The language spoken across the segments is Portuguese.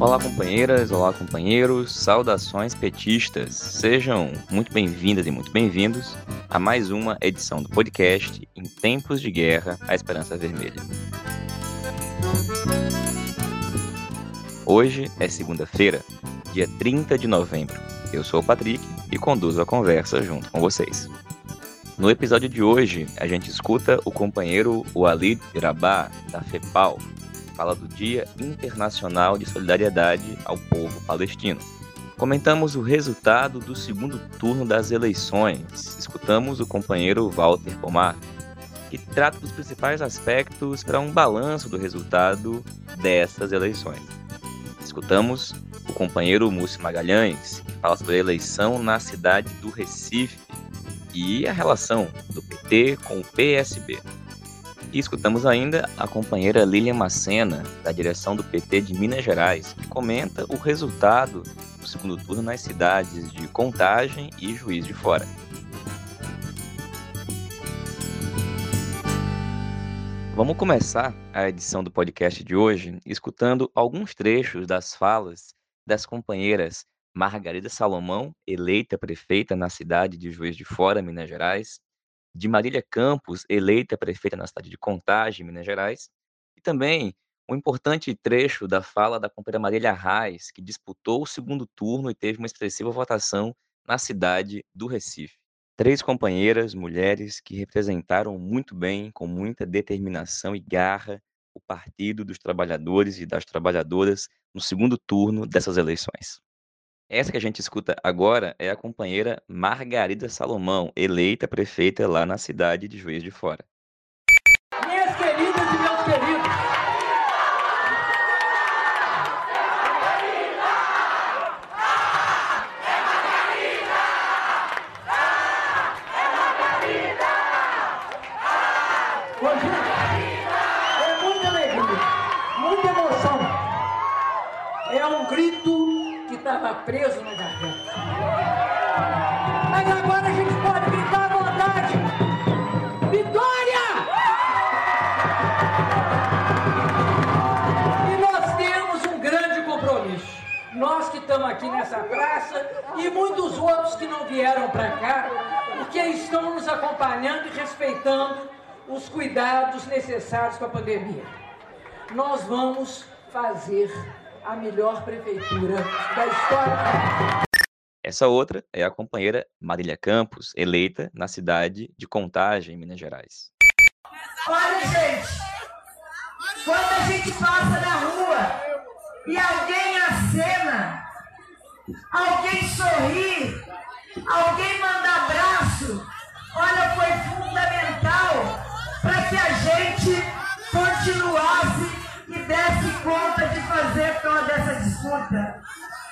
Olá, companheiras, olá, companheiros, saudações petistas. Sejam muito bem-vindas e muito bem-vindos a mais uma edição do podcast Em Tempos de Guerra, a Esperança Vermelha. Hoje é segunda-feira, dia 30 de novembro. Eu sou o Patrick e conduzo a conversa junto com vocês. No episódio de hoje, a gente escuta o companheiro Walid Irabá, da FEPAL, fala do Dia Internacional de Solidariedade ao Povo Palestino. Comentamos o resultado do segundo turno das eleições. Escutamos o companheiro Walter Pomar, que trata dos principais aspectos para um balanço do resultado dessas eleições. Escutamos o companheiro Múcio Magalhães, que fala sobre a eleição na cidade do Recife e a relação do PT com o PSB. E escutamos ainda a companheira Lilian Macena, da direção do PT de Minas Gerais, que comenta o resultado do segundo turno nas cidades de Contagem e Juiz de Fora. Vamos começar a edição do podcast de hoje escutando alguns trechos das falas das companheiras Margarida Salomão, eleita prefeita na cidade de Juiz de Fora, Minas Gerais, de Marília Campos, eleita prefeita na cidade de Contagem, Minas Gerais, e também um importante trecho da fala da companheira Marília Reis, que disputou o segundo turno e teve uma expressiva votação na cidade do Recife. Três companheiras, mulheres, que representaram muito bem, com muita determinação e garra, o Partido dos Trabalhadores e das Trabalhadoras no segundo turno dessas eleições. Essa que a gente escuta agora é a companheira Margarida Salomão, eleita prefeita lá na cidade de Juiz de Fora. Aqui nessa praça e muitos outros que não vieram para cá, porque estão nos acompanhando e respeitando os cuidados necessários com a pandemia. Nós vamos fazer a melhor prefeitura da história. Essa outra é a companheira Marília Campos, eleita na cidade de Contagem, Minas Gerais. Olha, gente, quando a gente passa na rua e alguém acena, alguém sorri, alguém manda abraço, olha, foi fundamental para que a gente continuasse e desse conta de fazer toda essa disputa.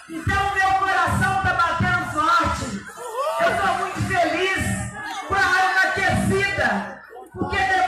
Então, meu coração está batendo forte. Eu estou muito feliz, com a alma aquecida, porque depois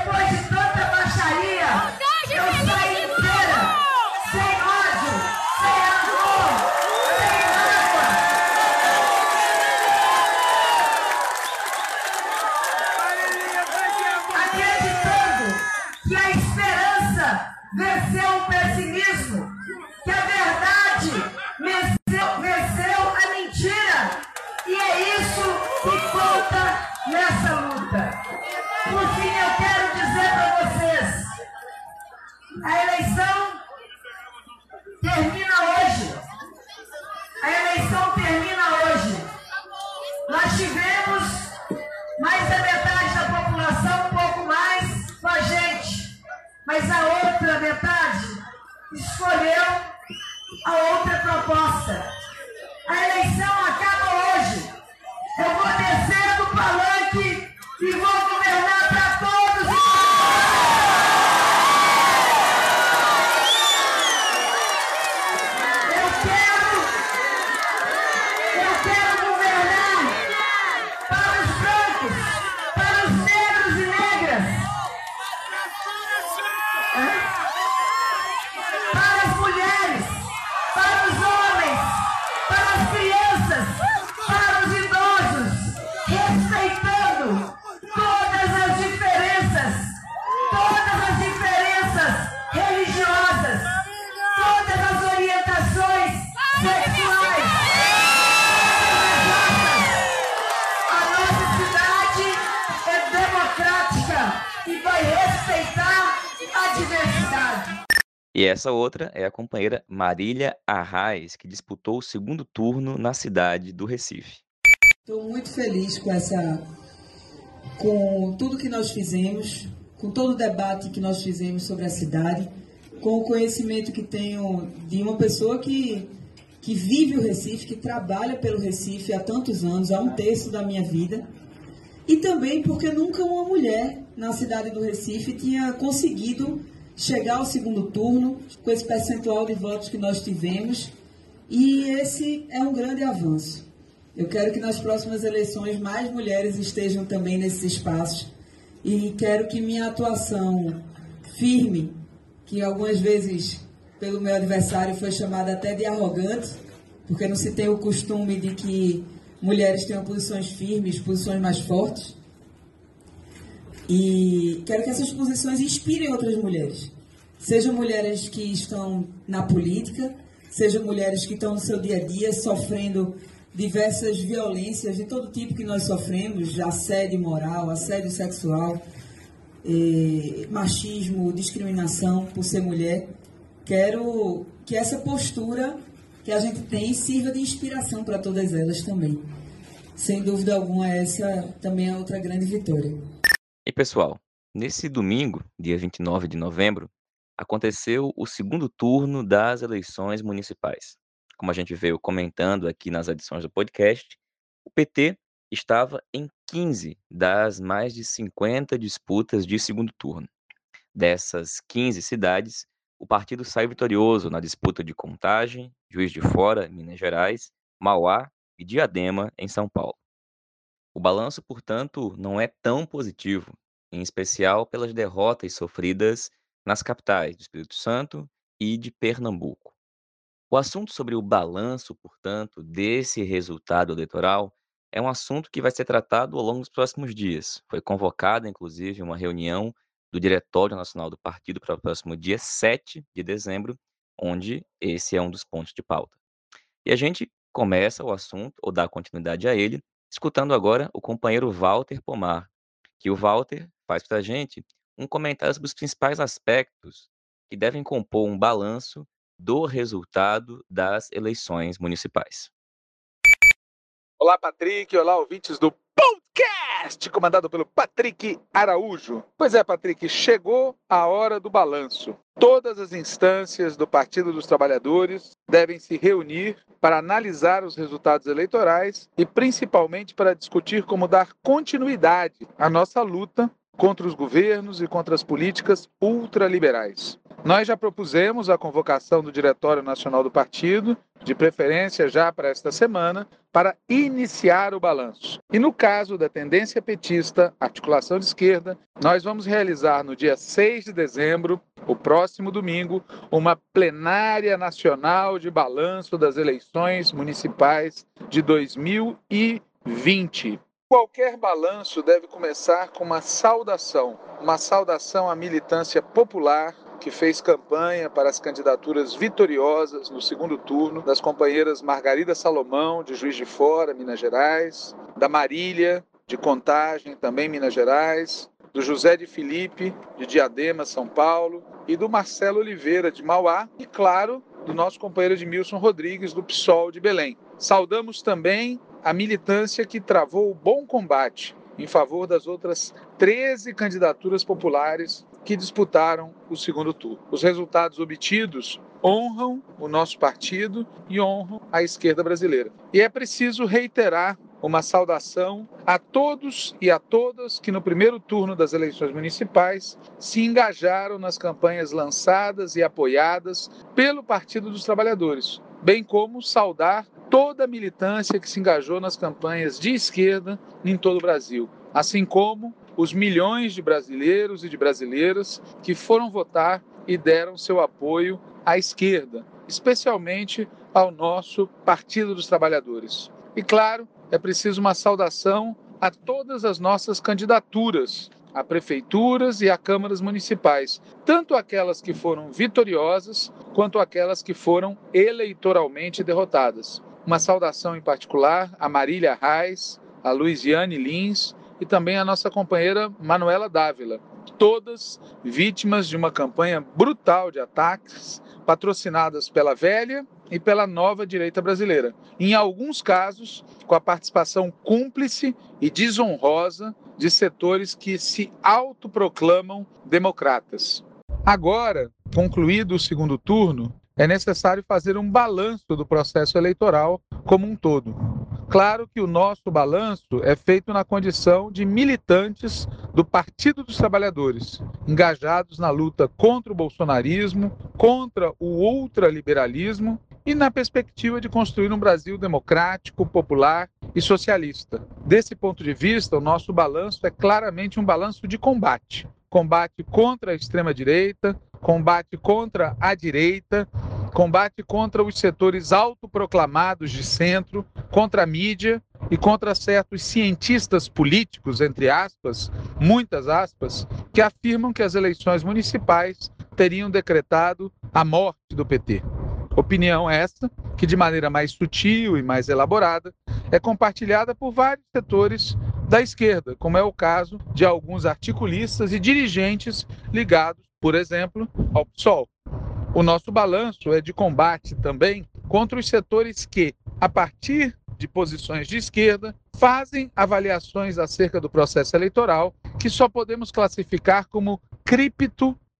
E essa outra é a companheira Marília Arraes, que disputou o segundo turno na cidade do Recife. Estou muito feliz com essa, com tudo que nós fizemos, com todo o debate que nós fizemos sobre a cidade, com o conhecimento que tenho de uma pessoa que, que vive o Recife, que trabalha pelo Recife há tantos anos, há um terço da minha vida, e também porque nunca uma mulher na cidade do Recife tinha conseguido chegar ao segundo turno com esse percentual de votos que nós tivemos. E esse é um grande avanço. Eu quero que nas próximas eleições mais mulheres estejam também nesses espaços e quero que minha atuação firme, que algumas vezes pelo meu adversário foi chamada até de arrogante, porque não se tem o costume de que mulheres tenham posições firmes, posições mais fortes. E quero que essas posições inspirem outras mulheres. Sejam mulheres que estão na política, sejam mulheres que estão no seu dia a dia sofrendo diversas violências de todo tipo que nós sofremos, assédio moral, assédio sexual, eh, machismo, discriminação por ser mulher. Quero que essa postura que a gente tem sirva de inspiração para todas elas também. Sem dúvida alguma, essa também é outra grande vitória. E pessoal, nesse domingo, dia 29 de novembro, aconteceu o segundo turno das eleições municipais. Como a gente veio comentando aqui nas edições do podcast, o PT estava em 15 das mais de 50 disputas de segundo turno. Dessas 15 cidades, o partido saiu vitorioso na disputa de Contagem, Juiz de Fora, Minas Gerais, Mauá e Diadema, em São Paulo. O balanço, portanto, não é tão positivo, em especial pelas derrotas sofridas nas capitais do Espírito Santo e de Pernambuco. O assunto sobre o balanço, portanto, desse resultado eleitoral é um assunto que vai ser tratado ao longo dos próximos dias. Foi convocada, inclusive, uma reunião do Diretório Nacional do Partido para o próximo dia 7 de dezembro, onde esse é um dos pontos de pauta. E a gente começa o assunto, ou dá continuidade a ele, escutando agora o companheiro Walter Pomar, que o Walter faz para a gente um comentário sobre os principais aspectos que devem compor um balanço do resultado das eleições municipais. Olá, Patrick. Olá, ouvintes do podcast, comandado pelo Patrick Araújo. Pois é, Patrick, chegou a hora do balanço. Todas as instâncias do Partido dos Trabalhadores devem se reunir para analisar os resultados eleitorais e principalmente para discutir como dar continuidade à nossa luta contra os governos e contra as políticas ultraliberais. Nós já propusemos a convocação do Diretório Nacional do Partido, de preferência já para esta semana, para iniciar o balanço. E no caso da tendência petista, articulação de esquerda, nós vamos realizar no dia 6 de dezembro, o próximo domingo, uma plenária nacional de balanço das eleições municipais de 2020. Qualquer balanço deve começar com uma saudação, uma saudação à militância popular que fez campanha para as candidaturas vitoriosas no segundo turno das companheiras Margarida Salomão, de Juiz de Fora, Minas Gerais, da Marília, de Contagem, também Minas Gerais, do José de Felipe, de Diadema, São Paulo, e do Marcelo Oliveira, de Mauá, e, claro, do nosso companheiro Edmilson Rodrigues, do PSOL de Belém. Saudamos também a militância que travou o bom combate em favor das outras 13 candidaturas populares que disputaram o segundo turno. Os resultados obtidos honram o nosso partido e honram a esquerda brasileira. E é preciso reiterar uma saudação a todos e a todas que no primeiro turno das eleições municipais se engajaram nas campanhas lançadas e apoiadas pelo Partido dos Trabalhadores, bem como saudar toda a militância que se engajou nas campanhas de esquerda em todo o Brasil, assim como os milhões de brasileiros e de brasileiras que foram votar e deram seu apoio à esquerda, especialmente ao nosso Partido dos Trabalhadores. E claro, é preciso uma saudação a todas as nossas candidaturas a prefeituras e a câmaras municipais, tanto aquelas que foram vitoriosas quanto aquelas que foram eleitoralmente derrotadas. Uma saudação em particular a Marília Reis, a Luiziane Lins, e também a nossa companheira Manuela Dávila, todas vítimas de uma campanha brutal de ataques patrocinadas pela velha e pela nova direita brasileira. Em alguns casos, com a participação cúmplice e desonrosa de setores que se autoproclamam democratas. Agora, concluído o segundo turno, é necessário fazer um balanço do processo eleitoral como um todo. Claro que o nosso balanço é feito na condição de militantes do Partido dos Trabalhadores, engajados na luta contra o bolsonarismo, contra o ultraliberalismo e na perspectiva de construir um Brasil democrático, popular e socialista. Desse ponto de vista, o nosso balanço é claramente um balanço de combate combate contra a extrema-direita, combate contra a direita, combate contra os setores autoproclamados de centro, contra a mídia e contra certos cientistas políticos, entre aspas, muitas aspas, que afirmam que as eleições municipais teriam decretado a morte do PT. Opinião essa que, de maneira mais sutil e mais elaborada, é compartilhada por vários setores da esquerda, como é o caso de alguns articulistas e dirigentes ligados, por exemplo, ao PSOL. O nosso balanço é de combate também contra os setores que, a partir de posições de esquerda, fazem avaliações acerca do processo eleitoral que só podemos classificar como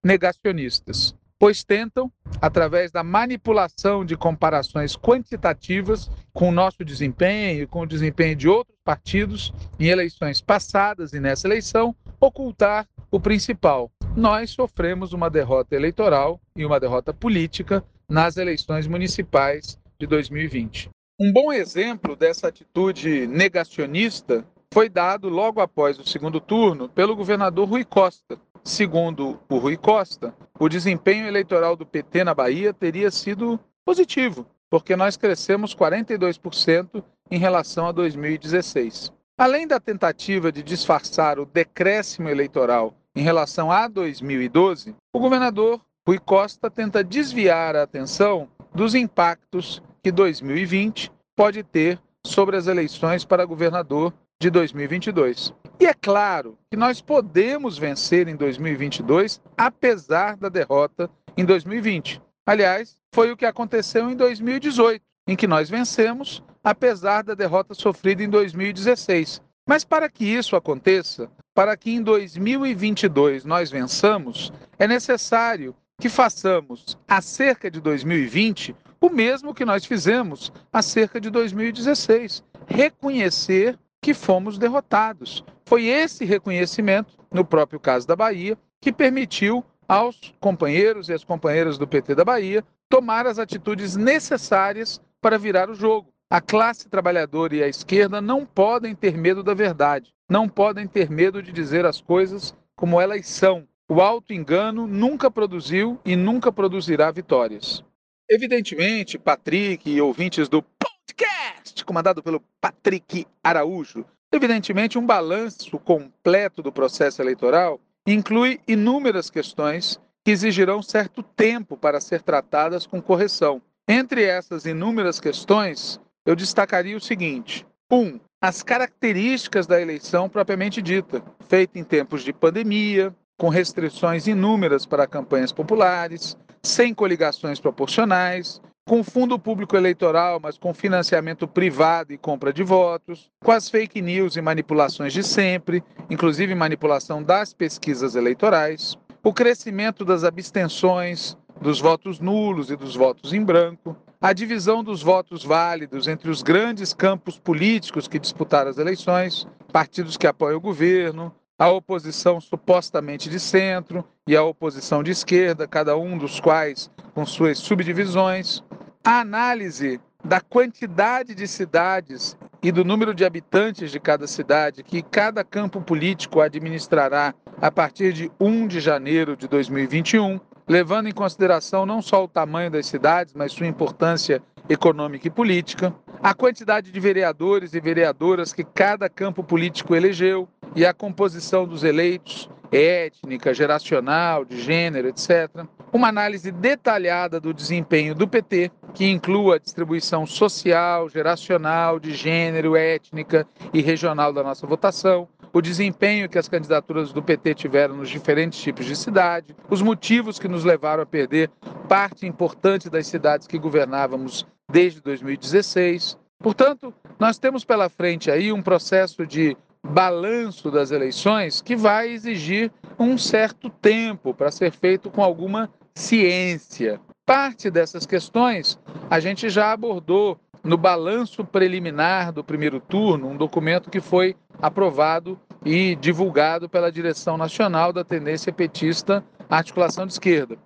cripto-negacionistas pois tentam, através da manipulação de comparações quantitativas com o nosso desempenho e com o desempenho de outros partidos em eleições passadas e nessa eleição, ocultar o principal. Nós sofremos uma derrota eleitoral e uma derrota política nas eleições municipais de 2020. Um bom exemplo dessa atitude negacionista foi dado logo após o segundo turno pelo governador Rui Costa, Segundo o Rui Costa, o desempenho eleitoral do PT na Bahia teria sido positivo, porque nós crescemos 42% em relação a 2016. Além da tentativa de disfarçar o decréscimo eleitoral em relação a 2012, o governador Rui Costa tenta desviar a atenção dos impactos que 2020 pode ter sobre as eleições para governador de 2022. E é claro que nós podemos vencer em 2022, apesar da derrota em 2020. Aliás, foi o que aconteceu em 2018, em que nós vencemos, apesar da derrota sofrida em 2016. Mas para que isso aconteça, para que em 2022 nós vençamos, é necessário que façamos acerca de 2020 o mesmo que nós fizemos acerca de 2016: reconhecer que fomos derrotados. Foi esse reconhecimento, no próprio caso da Bahia, que permitiu aos companheiros e às companheiras do PT da Bahia tomar as atitudes necessárias para virar o jogo. A classe trabalhadora e a esquerda não podem ter medo da verdade, não podem ter medo de dizer as coisas como elas são. O auto-engano nunca produziu e nunca produzirá vitórias. Evidentemente, Patrick e ouvintes do podcast, comandado pelo Patrick Araújo. Evidentemente, um balanço completo do processo eleitoral inclui inúmeras questões que exigirão certo tempo para ser tratadas com correção. Entre essas inúmeras questões, eu destacaria o seguinte: 1. Um, as características da eleição propriamente dita, feita em tempos de pandemia, com restrições inúmeras para campanhas populares, sem coligações proporcionais, com fundo público eleitoral, mas com financiamento privado e compra de votos, com as fake news e manipulações de sempre, inclusive manipulação das pesquisas eleitorais, o crescimento das abstenções, dos votos nulos e dos votos em branco, a divisão dos votos válidos entre os grandes campos políticos que disputaram as eleições, partidos que apoiam o governo, a oposição supostamente de centro e a oposição de esquerda, cada um dos quais com suas subdivisões, a análise da quantidade de cidades e do número de habitantes de cada cidade que cada campo político administrará a partir de 1 de janeiro de 2021, levando em consideração não só o tamanho das cidades, mas sua importância econômica e política, a quantidade de vereadores e vereadoras que cada campo político elegeu e a composição dos eleitos, étnica, geracional, de gênero, etc. Uma análise detalhada do desempenho do PT, que inclua a distribuição social, geracional, de gênero, étnica e regional da nossa votação, o desempenho que as candidaturas do PT tiveram nos diferentes tipos de cidade, os motivos que nos levaram a perder parte importante das cidades que governávamos desde 2016. Portanto, nós temos pela frente aí um processo de balanço das eleições que vai exigir um certo tempo para ser feito com alguma ciência. Parte dessas questões a gente já abordou no balanço preliminar do primeiro turno, um documento que foi aprovado e divulgado pela direção nacional da tendência petista articulação de esquerda.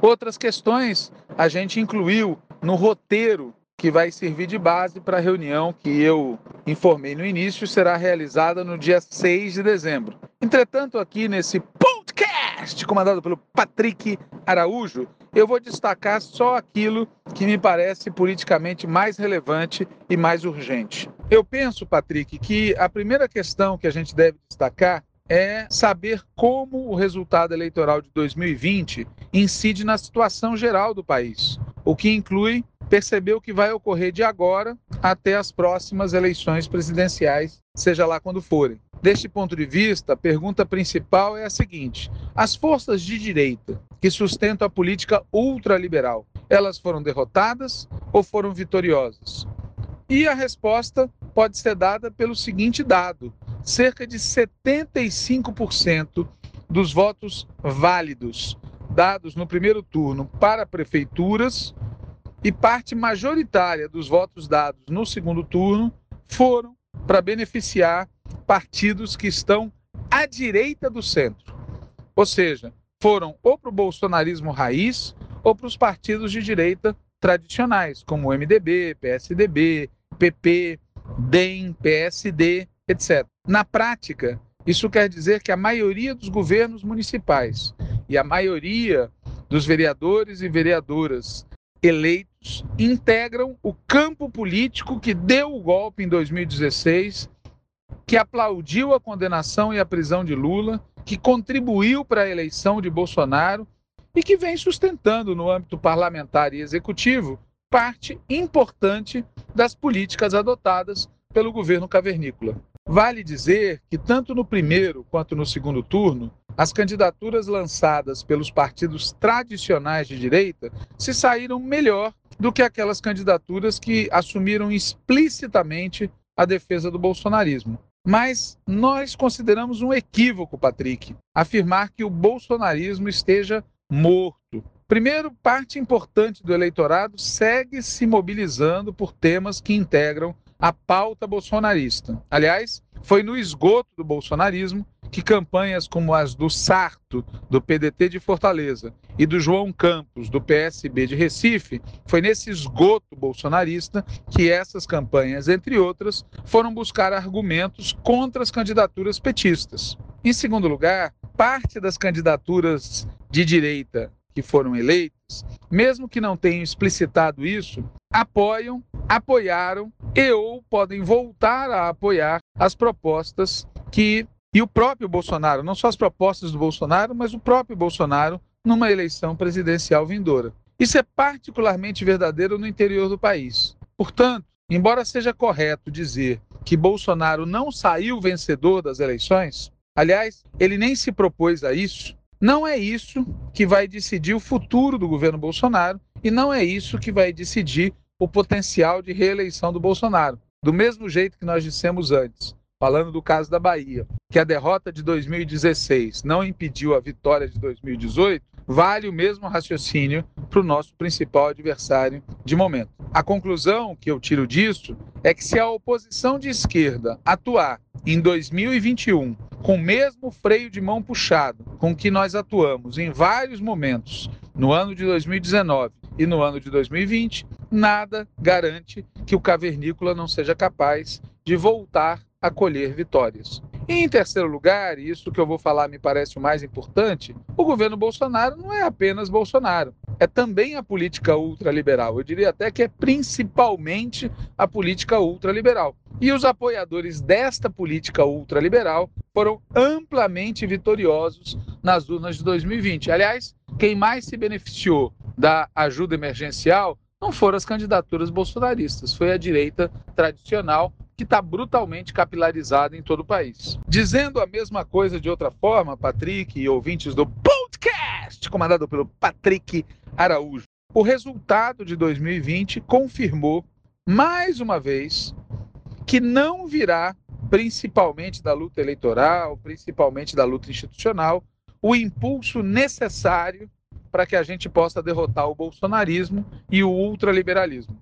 Outras questões a gente incluiu no roteiro que vai servir de base para a reunião que eu informei no início será realizada no dia 6 de dezembro. Entretanto, aqui nesse podcast comandado pelo Patrick Araújo, eu vou destacar só aquilo que me parece politicamente mais relevante e mais urgente. Eu penso, Patrick, que a primeira questão que a gente deve destacar é saber como o resultado eleitoral de 2020 incide na situação geral do país, o que inclui perceber o que vai ocorrer de agora até as próximas eleições presidenciais, seja lá quando forem. Deste ponto de vista, a pergunta principal é a seguinte: as forças de direita que sustentam a política ultraliberal, elas foram derrotadas ou foram vitoriosas? E a resposta pode ser dada pelo seguinte dado: cerca de 75% dos votos válidos dados no primeiro turno para prefeituras e parte majoritária dos votos dados no segundo turno foram para beneficiar partidos que estão à direita do centro. Ou seja, foram ou para o bolsonarismo raiz ou para os partidos de direita tradicionais, como MDB, PSDB, PP, DEM, PSD, etc. Na prática, isso quer dizer que a maioria dos governos municipais e a maioria dos vereadores e vereadoras eleitos integram o campo político que deu o golpe em 2016 que aplaudiu a condenação e a prisão de Lula, que contribuiu para a eleição de Bolsonaro e que vem sustentando no âmbito parlamentar e executivo parte importante das políticas adotadas pelo governo cavernícola. Vale dizer que, tanto no primeiro quanto no segundo turno, as candidaturas lançadas pelos partidos tradicionais de direita se saíram melhor do que aquelas candidaturas que assumiram explicitamente a defesa do bolsonarismo. Mas nós consideramos um equívoco, Patrick, afirmar que o bolsonarismo esteja morto. Primeiro, parte importante do eleitorado segue se mobilizando por temas que integram a pauta bolsonarista. Aliás, foi no esgoto do bolsonarismo que campanhas como as do Sarto, do PDT de Fortaleza, e do João Campos, do PSB de Recife, foi nesse esgoto bolsonarista que essas campanhas, entre outras, foram buscar argumentos contra as candidaturas petistas. Em segundo lugar, parte das candidaturas de direita que foram eleitas, mesmo que não tenham explicitado isso, apoiam, apoiaram e ou podem voltar a apoiar as propostas que e o próprio Bolsonaro, não só as propostas do Bolsonaro, mas o próprio Bolsonaro numa eleição presidencial vindoura. Isso é particularmente verdadeiro no interior do país. Portanto, embora seja correto dizer que Bolsonaro não saiu vencedor das eleições, aliás, ele nem se propôs a isso, não é isso que vai decidir o futuro do governo Bolsonaro e não é isso que vai decidir o potencial de reeleição do Bolsonaro. Do mesmo jeito que nós dissemos antes, falando do caso da Bahia, que a derrota de 2016 não impediu a vitória de 2018, vale o mesmo raciocínio para o nosso principal adversário de momento. A conclusão que eu tiro disso é que se a oposição de esquerda atuar em 2021 com o mesmo freio de mão puxado com que nós atuamos em vários momentos no ano de 2019 e no ano de 2020, nada garante que o cavernícola não seja capaz de voltar a colher vitórias. E em terceiro lugar, e isso que eu vou falar me parece o mais importante, o governo Bolsonaro não é apenas Bolsonaro, é também a política ultraliberal. Eu diria até que é principalmente a política ultraliberal. E os apoiadores desta política ultraliberal foram amplamente vitoriosos nas urnas de 2020. Aliás, quem mais se beneficiou da ajuda emergencial não foram as candidaturas bolsonaristas, foi a direita tradicional que está brutalmente capilarizada em todo o país. Dizendo a mesma coisa de outra forma, Patrick e ouvintes do podcast, comandado pelo Patrick Araújo, o resultado de 2020 confirmou mais uma vez que não virá, principalmente da luta eleitoral, principalmente da luta institucional, o impulso necessário para que a gente possa derrotar o bolsonarismo e o ultraliberalismo.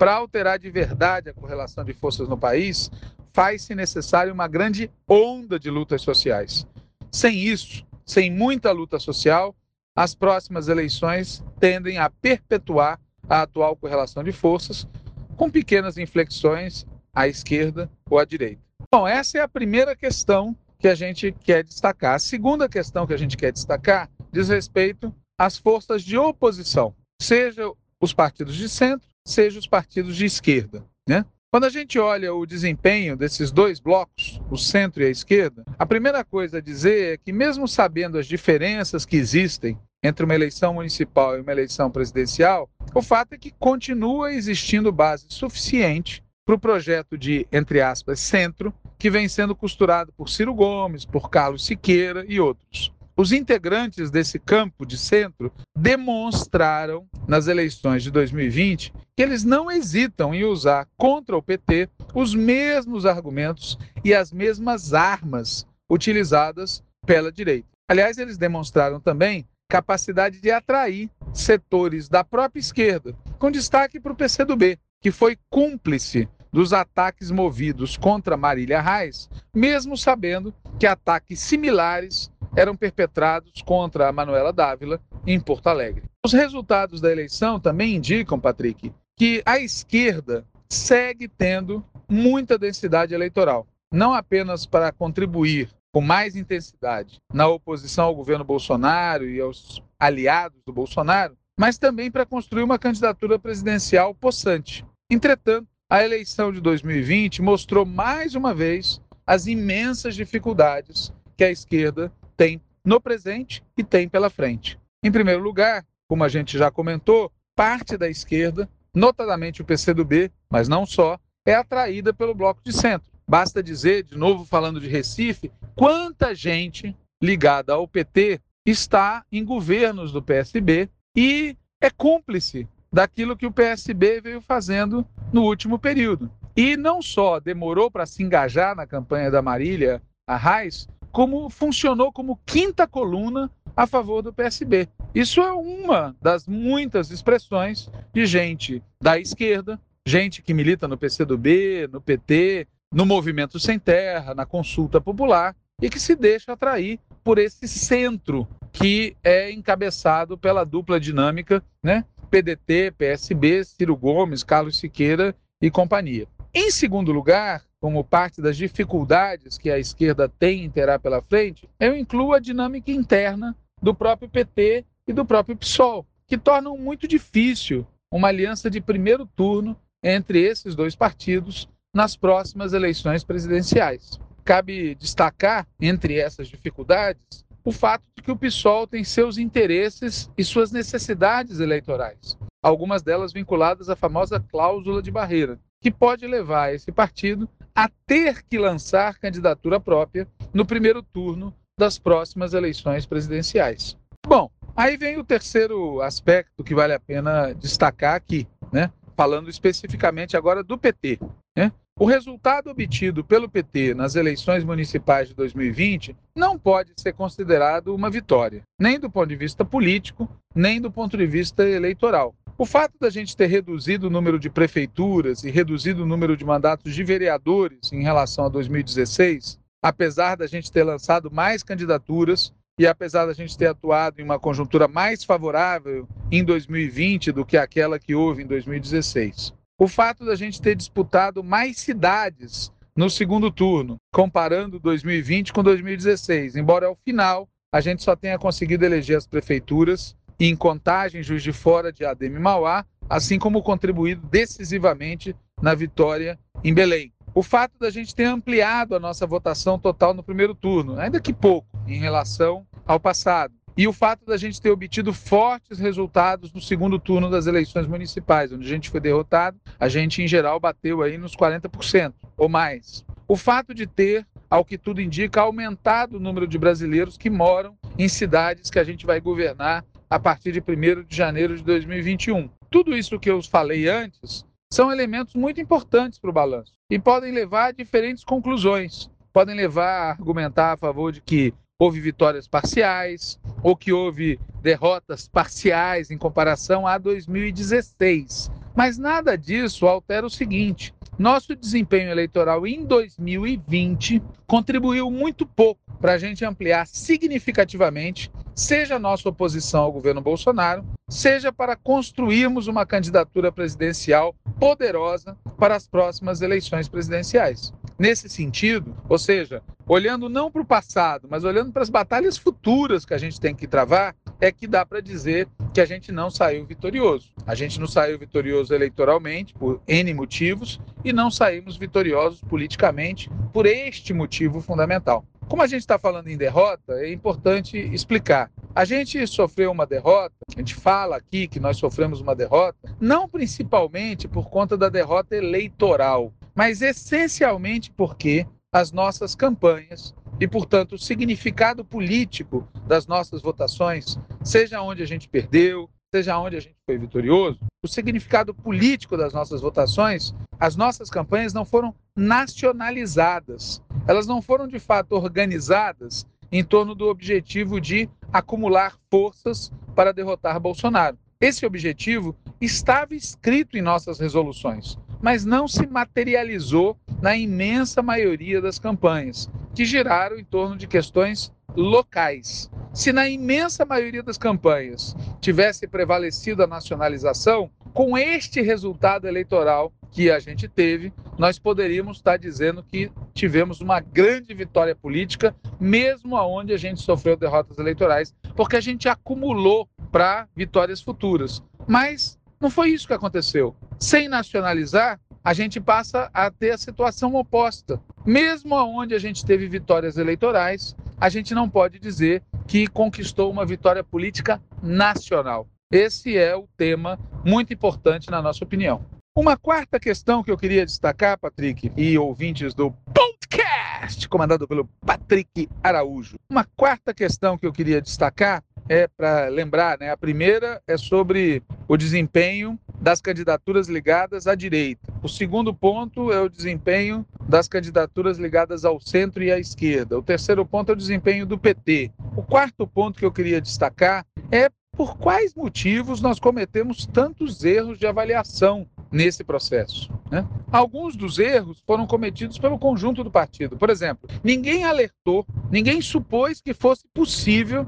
Para alterar de verdade a correlação de forças no país, faz-se necessário uma grande onda de lutas sociais. Sem isso, sem muita luta social, as próximas eleições tendem a perpetuar a atual correlação de forças, com pequenas inflexões à esquerda ou à direita. Bom, essa é a primeira questão que a gente quer destacar. A segunda questão que a gente quer destacar diz respeito às forças de oposição, seja os partidos de centro, seja os partidos de esquerda. Né? Quando a gente olha o desempenho desses dois blocos, o centro e a esquerda, a primeira coisa a dizer é que, mesmo sabendo as diferenças que existem entre uma eleição municipal e uma eleição presidencial, o fato é que continua existindo base suficiente para o projeto de, entre aspas, centro, que vem sendo costurado por Ciro Gomes, por Carlos Siqueira e outros. Os integrantes desse campo de centro demonstraram nas eleições de 2020 que eles não hesitam em usar contra o PT os mesmos argumentos e as mesmas armas utilizadas pela direita. Aliás, eles demonstraram também capacidade de atrair setores da própria esquerda, com destaque para o PCdoB, que foi cúmplice dos ataques movidos contra Marília Reis, mesmo sabendo que ataques similares eram perpetrados contra a Manuela Dávila em Porto Alegre. Os resultados da eleição também indicam, Patrick, que a esquerda segue tendo muita densidade eleitoral, não apenas para contribuir com mais intensidade na oposição ao governo Bolsonaro e aos aliados do Bolsonaro, mas também para construir uma candidatura presidencial possante. Entretanto, a eleição de 2020 mostrou mais uma vez as imensas dificuldades que a esquerda tem no presente e tem pela frente. Em primeiro lugar, como a gente já comentou, parte da esquerda, notadamente o PCdoB, mas não só, é atraída pelo bloco de centro. Basta dizer, de novo falando de Recife, quanta gente ligada ao PT está em governos do PSB e é cúmplice daquilo que o PSB veio fazendo no último período. E não só demorou para se engajar na campanha da Marília Arraes, como funcionou como quinta coluna a favor do PSB. Isso é uma das muitas expressões de gente da esquerda, gente que milita no PCdoB, no PT, no Movimento Sem Terra, na consulta popular, e que se deixa atrair por esse centro que é encabeçado pela dupla dinâmica, né? PDT, PSB, Ciro Gomes, Carlos Siqueira e companhia. Em segundo lugar, como parte das dificuldades que a esquerda tem e terá pela frente, eu incluo a dinâmica interna do próprio PT e do próprio PSOL, que tornam muito difícil uma aliança de primeiro turno entre esses dois partidos nas próximas eleições presidenciais. Cabe destacar, entre essas dificuldades, o fato de que o PSOL tem seus interesses e suas necessidades eleitorais, algumas delas vinculadas à famosa cláusula de barreira, que pode levar esse partido a ter que lançar candidatura própria no primeiro turno das próximas eleições presidenciais. Bom, aí vem o terceiro aspecto que vale a pena destacar aqui, né? Falando especificamente agora do PT. Né? O resultado obtido pelo PT nas eleições municipais de 2020 não pode ser considerado uma vitória, nem do ponto de vista político, nem do ponto de vista eleitoral. O fato da gente ter reduzido o número de prefeituras e reduzido o número de mandatos de vereadores em relação a 2016, apesar da gente ter lançado mais candidaturas e apesar da gente ter atuado em uma conjuntura mais favorável em 2020 do que aquela que houve em 2016 o fato da gente ter disputado mais cidades no segundo turno, comparando 2020 com 2016, embora ao final a gente só tenha conseguido eleger as prefeituras em Contagem, Juiz de Fora, de e Mauá, assim como contribuído decisivamente na vitória em Belém. O fato da gente ter ampliado a nossa votação total no primeiro turno, ainda que pouco, em relação ao passado, e o fato da gente ter obtido fortes resultados no segundo turno das eleições municipais, onde a gente foi derrotado, a gente em geral bateu aí nos 40% ou mais. O fato de ter, ao que tudo indica, aumentado o número de brasileiros que moram em cidades que a gente vai governar a partir de 1 de janeiro de 2021. Tudo isso que eu falei antes são elementos muito importantes para o balanço e podem levar a diferentes conclusões. Podem levar a argumentar a favor de que houve vitórias parciais ou que houve derrotas parciais em comparação a 2016. Mas nada disso altera o seguinte: nosso desempenho eleitoral em 2020 contribuiu muito pouco para a gente ampliar significativamente, seja nossa oposição ao governo Bolsonaro, seja para construirmos uma candidatura presidencial poderosa para as próximas eleições presidenciais. Nesse sentido, ou seja, olhando não para o passado, mas olhando para as batalhas futuras que a gente tem que travar, é que dá para dizer que a gente não saiu vitorioso. A gente não saiu vitorioso eleitoralmente por N motivos e não saímos vitoriosos politicamente por este motivo fundamental. Como a gente está falando em derrota, é importante explicar. A gente sofreu uma derrota, a gente fala aqui que nós sofremos uma derrota, não principalmente por conta da derrota eleitoral, mas essencialmente porque as nossas campanhas e, portanto, o significado político das nossas votações, seja onde a gente perdeu, seja onde a gente foi vitorioso, o significado político das nossas votações, as nossas campanhas não foram nacionalizadas. Elas não foram de fato organizadas em torno do objetivo de acumular forças para derrotar Bolsonaro. Esse objetivo estava escrito em nossas resoluções, mas não se materializou na imensa maioria das campanhas, que giraram em torno de questões locais. Se na imensa maioria das campanhas tivesse prevalecido a nacionalização, com este resultado eleitoral que a gente teve, nós poderíamos estar dizendo que tivemos uma grande vitória política, mesmo aonde a gente sofreu derrotas eleitorais, porque a gente acumulou para vitórias futuras. Mas não foi isso que aconteceu. Sem nacionalizar, a gente passa a ter a situação oposta. Mesmo onde a gente teve vitórias eleitorais, a gente não pode dizer que conquistou uma vitória política nacional. Esse é o tema muito importante na nossa opinião. Uma quarta questão que eu queria destacar, Patrick, e ouvintes do podcast, comandado pelo Patrick Araújo. Uma quarta questão que eu queria destacar é para lembrar, né? A primeira é sobre o desempenho das candidaturas ligadas à direita. O segundo ponto é o desempenho das candidaturas ligadas ao centro e à esquerda. O terceiro ponto é o desempenho do PT. O quarto ponto que eu queria destacar é por quais motivos nós cometemos tantos erros de avaliação nesse processo. Né? Alguns dos erros foram cometidos pelo conjunto do partido. Por exemplo, ninguém alertou, ninguém supôs que fosse possível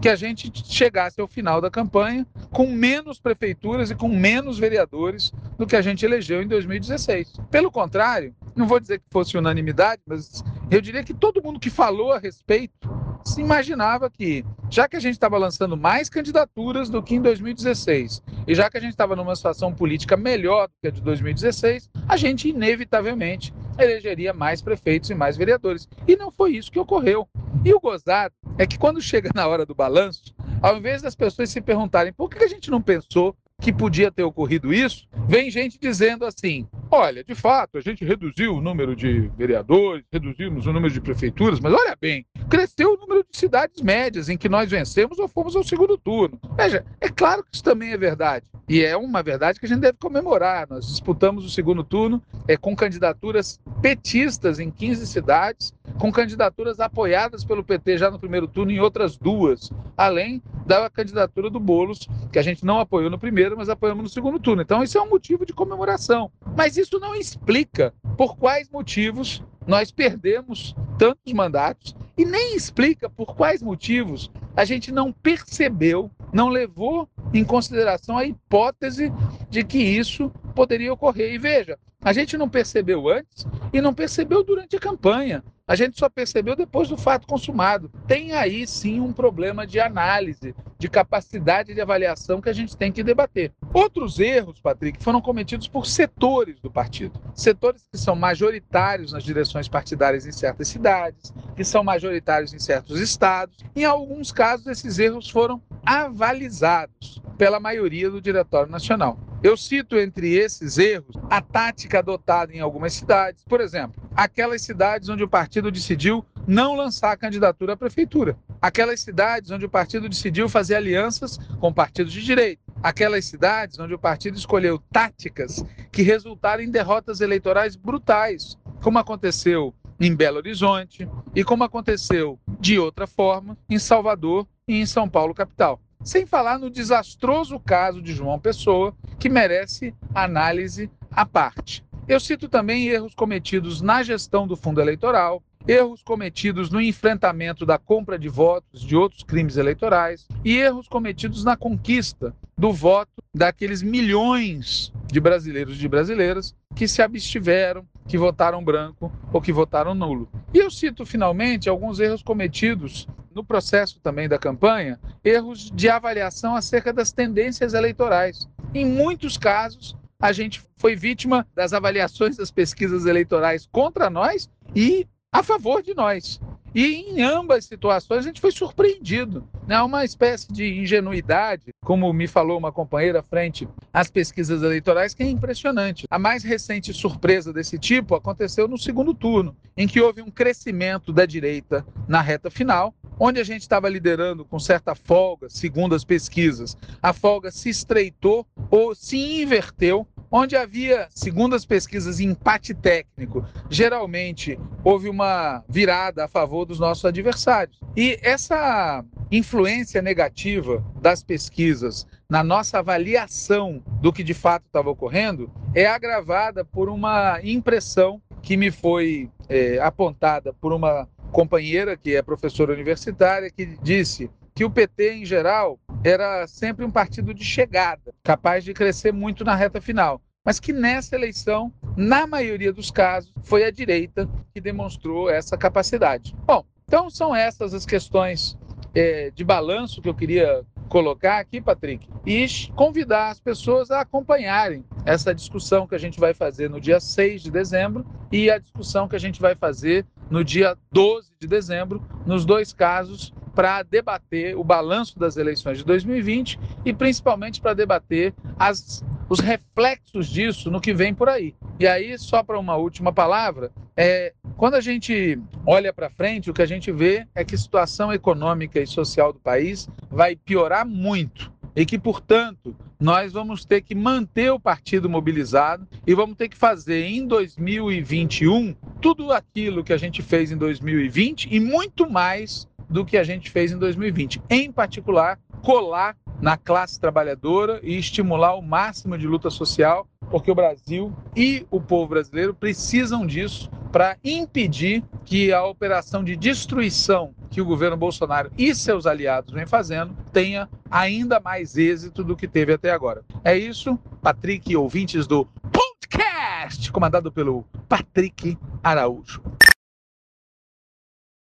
que a gente chegasse ao final da campanha com menos prefeituras e com menos vereadores do que a gente elegeu em 2016. Pelo contrário, não vou dizer que fosse unanimidade, mas eu diria que todo mundo que falou a respeito se imaginava que, já que a gente estava lançando mais candidaturas do que em 2016, e já que a gente estava numa situação política melhor do que a de 2016, a gente inevitavelmente elegeria mais prefeitos e mais vereadores. E não foi isso que ocorreu. E o gozado é que quando chega na hora do balanço, ao invés das pessoas se perguntarem por que a gente não pensou que podia ter ocorrido isso, vem gente dizendo assim: olha, de fato, a gente reduziu o número de vereadores, reduzimos o número de prefeituras, mas olha bem, cresceu o número de cidades médias em que nós vencemos ou fomos ao segundo turno. Veja, é claro que isso também é verdade. E é uma verdade que a gente deve comemorar. Nós disputamos o segundo turno é, com candidaturas petistas em 15 cidades, com candidaturas apoiadas pelo PT já no primeiro turno em outras duas, além da candidatura do Bolos, que a gente não apoiou no primeiro, mas apoiamos no segundo turno. Então, isso é um motivo de comemoração. Mas isso não explica por quais motivos nós perdemos tantos mandatos e nem explica por quais motivos a gente não percebeu, não levou em consideração a hipótese de que isso poderia ocorrer. E veja, a gente não percebeu antes e não percebeu durante a campanha. A gente só percebeu depois do fato consumado. Tem aí sim um problema de análise, de capacidade de avaliação que a gente tem que debater. Outros erros, Patrick, foram cometidos por setores do partido. Setores que são majoritários nas direções partidárias em certas cidades, que são majoritários em certos estados. Em alguns casos, esses erros foram avalizados pela maioria do Diretório Nacional. Eu cito entre esses erros a tática adotada em algumas cidades. Por exemplo, aquelas cidades onde o partido decidiu não lançar a candidatura à prefeitura. Aquelas cidades onde o partido decidiu fazer alianças com partidos de direita. Aquelas cidades onde o partido escolheu táticas que resultaram em derrotas eleitorais brutais, como aconteceu em Belo Horizonte e como aconteceu de outra forma em Salvador e em São Paulo, capital. Sem falar no desastroso caso de João Pessoa, que merece análise à parte. Eu cito também erros cometidos na gestão do fundo eleitoral, erros cometidos no enfrentamento da compra de votos de outros crimes eleitorais e erros cometidos na conquista do voto daqueles milhões de brasileiros e de brasileiras que se abstiveram, que votaram branco ou que votaram nulo. E eu cito finalmente alguns erros cometidos no processo também da campanha, erros de avaliação acerca das tendências eleitorais. Em muitos casos, a gente foi vítima das avaliações das pesquisas eleitorais contra nós e a favor de nós. E em ambas situações a gente foi surpreendido. Né? Uma espécie de ingenuidade, como me falou uma companheira frente às pesquisas eleitorais, que é impressionante. A mais recente surpresa desse tipo aconteceu no segundo turno, em que houve um crescimento da direita na reta final, onde a gente estava liderando com certa folga, segundo as pesquisas. A folga se estreitou ou se inverteu onde havia, segundo as pesquisas, empate técnico, geralmente houve uma virada a favor dos nossos adversários. E essa influência negativa das pesquisas na nossa avaliação do que de fato estava ocorrendo é agravada por uma impressão que me foi é, apontada por uma companheira que é professora universitária que disse que o PT em geral era sempre um partido de chegada, capaz de crescer muito na reta final. Mas que nessa eleição, na maioria dos casos, foi a direita que demonstrou essa capacidade. Bom, então são essas as questões é, de balanço que eu queria colocar aqui, Patrick, e convidar as pessoas a acompanharem essa discussão que a gente vai fazer no dia 6 de dezembro e a discussão que a gente vai fazer no dia 12 de dezembro, nos dois casos, para debater o balanço das eleições de 2020 e principalmente para debater as, os reflexos disso no que vem por aí. E aí, só para uma última palavra, é, quando a gente olha para frente, o que a gente vê é que a situação econômica e social do país vai piorar muito e que, portanto, nós vamos ter que manter o partido mobilizado e vamos ter que fazer em 2021 tudo aquilo que a gente fez em 2020 e muito mais do que a gente fez em 2020. Em particular, colar na classe trabalhadora e estimular o máximo de luta social, porque o Brasil e o povo brasileiro precisam disso para impedir que a operação de destruição que o governo Bolsonaro e seus aliados vem fazendo tenha ainda mais êxito do que teve até agora. É isso, Patrick, ouvintes do podcast, comandado pelo Patrick Araújo.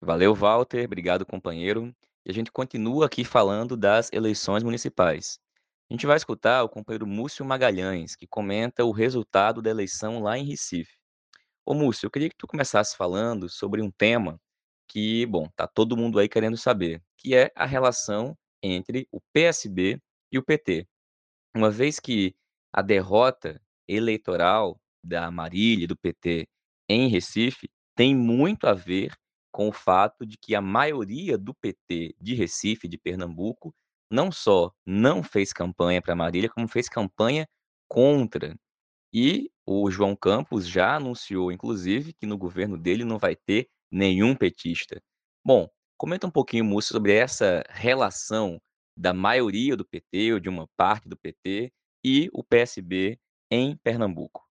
Valeu, Walter. Obrigado, companheiro. E a gente continua aqui falando das eleições municipais. A gente vai escutar o companheiro Múcio Magalhães, que comenta o resultado da eleição lá em Recife. Ô, Múcio, eu queria que tu começasse falando sobre um tema que, bom, tá todo mundo aí querendo saber, que é a relação entre o PSB e o PT. Uma vez que a derrota eleitoral da Marília e do PT em Recife tem muito a ver com o fato de que a maioria do PT de Recife, de Pernambuco, não só não fez campanha para Marília, como fez campanha contra. E o João Campos já anunciou, inclusive, que no governo dele não vai ter nenhum petista. Bom, comenta um pouquinho, Múcio, sobre essa relação da maioria do PT, ou de uma parte do PT, e o PSB em Pernambuco.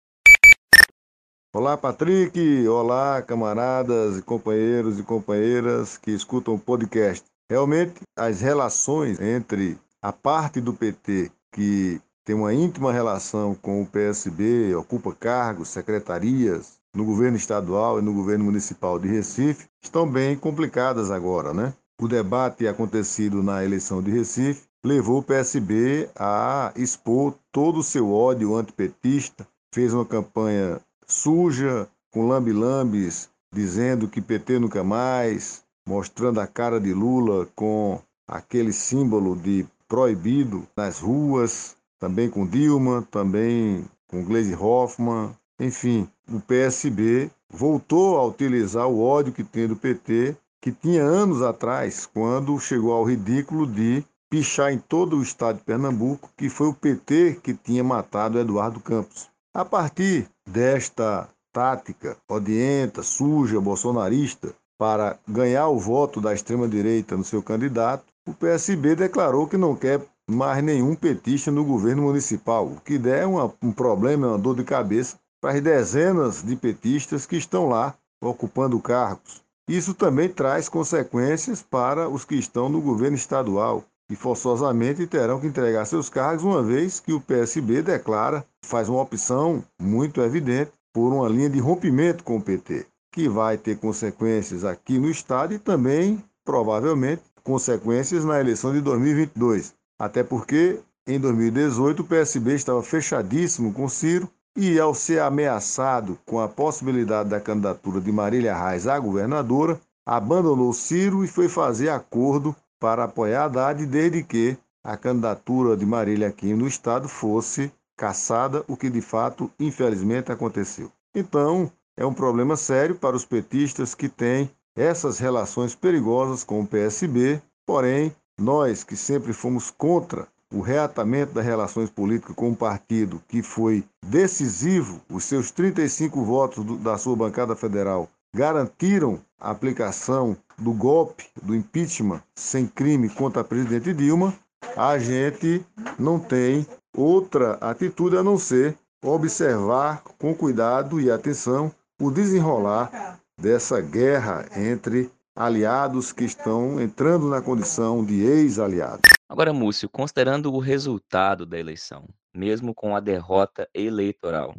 Olá, Patrick. Olá, camaradas, companheiros e companheiras que escutam o podcast. Realmente, as relações entre a parte do PT que tem uma íntima relação com o PSB, ocupa cargos, secretarias no governo estadual e no governo municipal de Recife, estão bem complicadas agora, né? o debate acontecido na eleição de Recife levou o PSB a expor todo o seu ódio antipetista, fez uma campanha suja, com lambe-lambes, dizendo que PT nunca mais, mostrando a cara de Lula com aquele símbolo de proibido nas ruas, também com Dilma, também com Gleisi Hoffmann, enfim, o PSB voltou a utilizar o ódio que tem do PT, que tinha anos atrás, quando chegou ao ridículo de pichar em todo o estado de Pernambuco que foi o PT que tinha matado Eduardo Campos. A partir desta tática odienta, suja, bolsonarista, para ganhar o voto da extrema-direita no seu candidato, o PSB declarou que não quer mais nenhum petista no governo municipal, o que der uma, um problema, uma dor de cabeça para as dezenas de petistas que estão lá ocupando cargos. Isso também traz consequências para os que estão no governo estadual, e forçosamente terão que entregar seus cargos, uma vez que o PSB declara, faz uma opção muito evidente por uma linha de rompimento com o PT, que vai ter consequências aqui no Estado e também, provavelmente, consequências na eleição de 2022. Até porque, em 2018, o PSB estava fechadíssimo com Ciro e, ao ser ameaçado com a possibilidade da candidatura de Marília Reis à governadora, abandonou Ciro e foi fazer acordo para apoiar Haddad, desde que a candidatura de Marília aqui no Estado fosse caçada, o que de fato, infelizmente, aconteceu. Então, é um problema sério para os petistas que têm essas relações perigosas com o PSB, porém, nós que sempre fomos contra o reatamento das relações políticas com o partido que foi decisivo, os seus 35 votos do, da sua bancada federal garantiram a aplicação do golpe, do impeachment sem crime contra a presidente Dilma, a gente não tem outra atitude a não ser observar com cuidado e atenção o desenrolar dessa guerra entre aliados que estão entrando na condição de ex-aliados. Agora, Múcio, considerando o resultado da eleição, mesmo com a derrota eleitoral,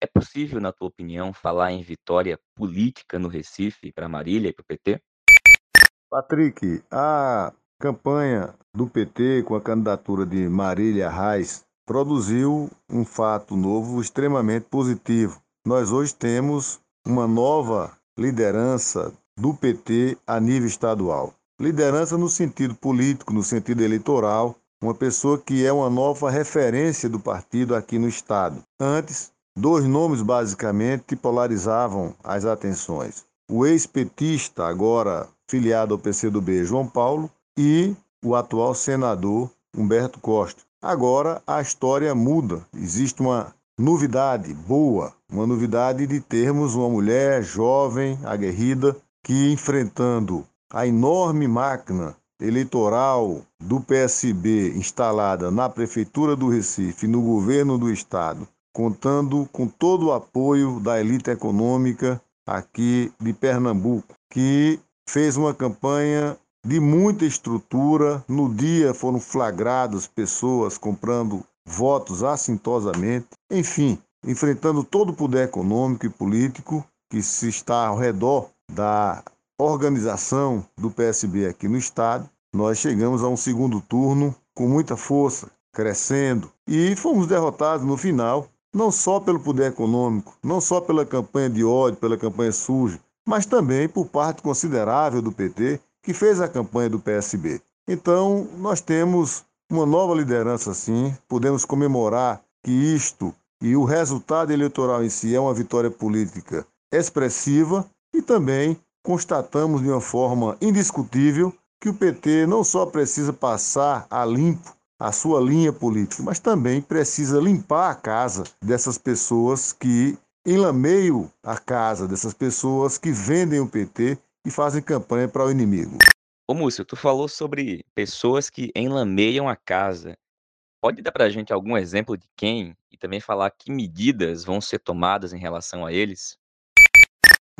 é possível, na tua opinião, falar em vitória política no Recife para Marília e para o PT? Patrick, a campanha do PT com a candidatura de Marília Reis produziu um fato novo extremamente positivo. Nós hoje temos uma nova liderança do PT a nível estadual. Liderança no sentido político, no sentido eleitoral, uma pessoa que é uma nova referência do partido aqui no estado. Antes, Dois nomes basicamente polarizavam as atenções. O ex-petista, agora filiado ao PCdoB, João Paulo, e o atual senador Humberto Costa. Agora a história muda. Existe uma novidade boa, uma novidade de termos uma mulher jovem, aguerrida, que enfrentando a enorme máquina eleitoral do PSB instalada na prefeitura do Recife, no governo do estado, contando com todo o apoio da elite econômica aqui de Pernambuco, que fez uma campanha de muita estrutura. No dia foram flagradas pessoas comprando votos assintosamente, enfim, enfrentando todo o poder econômico e político que se está ao redor da organização do PSB aqui no estado. Nós chegamos a um segundo turno com muita força, crescendo e fomos derrotados no final não só pelo poder econômico, não só pela campanha de ódio, pela campanha suja, mas também por parte considerável do PT que fez a campanha do PSB. Então, nós temos uma nova liderança sim, podemos comemorar que isto e o resultado eleitoral em si é uma vitória política expressiva e também constatamos de uma forma indiscutível que o PT não só precisa passar a limpo a sua linha política, mas também precisa limpar a casa dessas pessoas que enlameiam a casa dessas pessoas que vendem o PT e fazem campanha para o inimigo. Ô Múcio, tu falou sobre pessoas que enlameiam a casa. Pode dar para a gente algum exemplo de quem e também falar que medidas vão ser tomadas em relação a eles?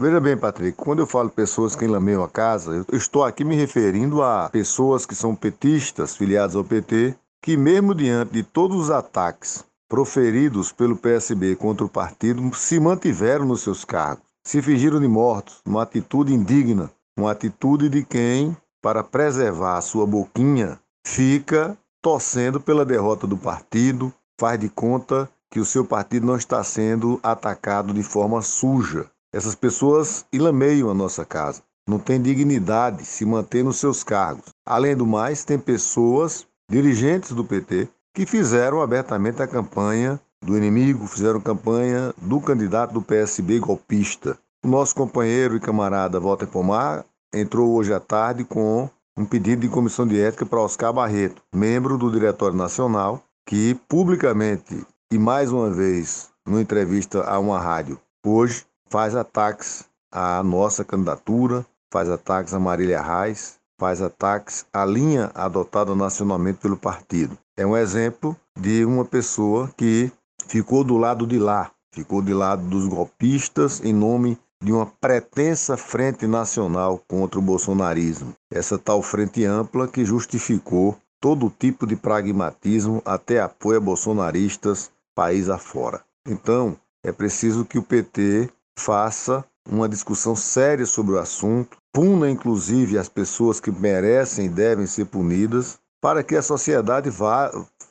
Veja bem, Patrick, quando eu falo pessoas que enlameiam a casa, eu estou aqui me referindo a pessoas que são petistas, filiados ao PT, que, mesmo diante de todos os ataques proferidos pelo PSB contra o partido, se mantiveram nos seus cargos, se fingiram de mortos, uma atitude indigna, uma atitude de quem para preservar a sua boquinha, fica torcendo pela derrota do partido, faz de conta que o seu partido não está sendo atacado de forma suja. Essas pessoas ilameiam a nossa casa, não têm dignidade, se mantêm nos seus cargos. Além do mais, tem pessoas, dirigentes do PT, que fizeram abertamente a campanha do inimigo, fizeram campanha do candidato do PSB golpista. O nosso companheiro e camarada Walter Pomar entrou hoje à tarde com um pedido de comissão de ética para Oscar Barreto, membro do Diretório Nacional, que publicamente e mais uma vez, numa entrevista a uma rádio, hoje faz ataques à nossa candidatura, faz ataques a Marília Reis, faz ataques à linha adotada nacionalmente pelo partido. É um exemplo de uma pessoa que ficou do lado de lá, ficou do lado dos golpistas em nome de uma pretensa frente nacional contra o bolsonarismo. Essa tal frente ampla que justificou todo tipo de pragmatismo até apoio a bolsonaristas país afora. Então, é preciso que o PT faça uma discussão séria sobre o assunto, puna inclusive as pessoas que merecem e devem ser punidas, para que a sociedade vá,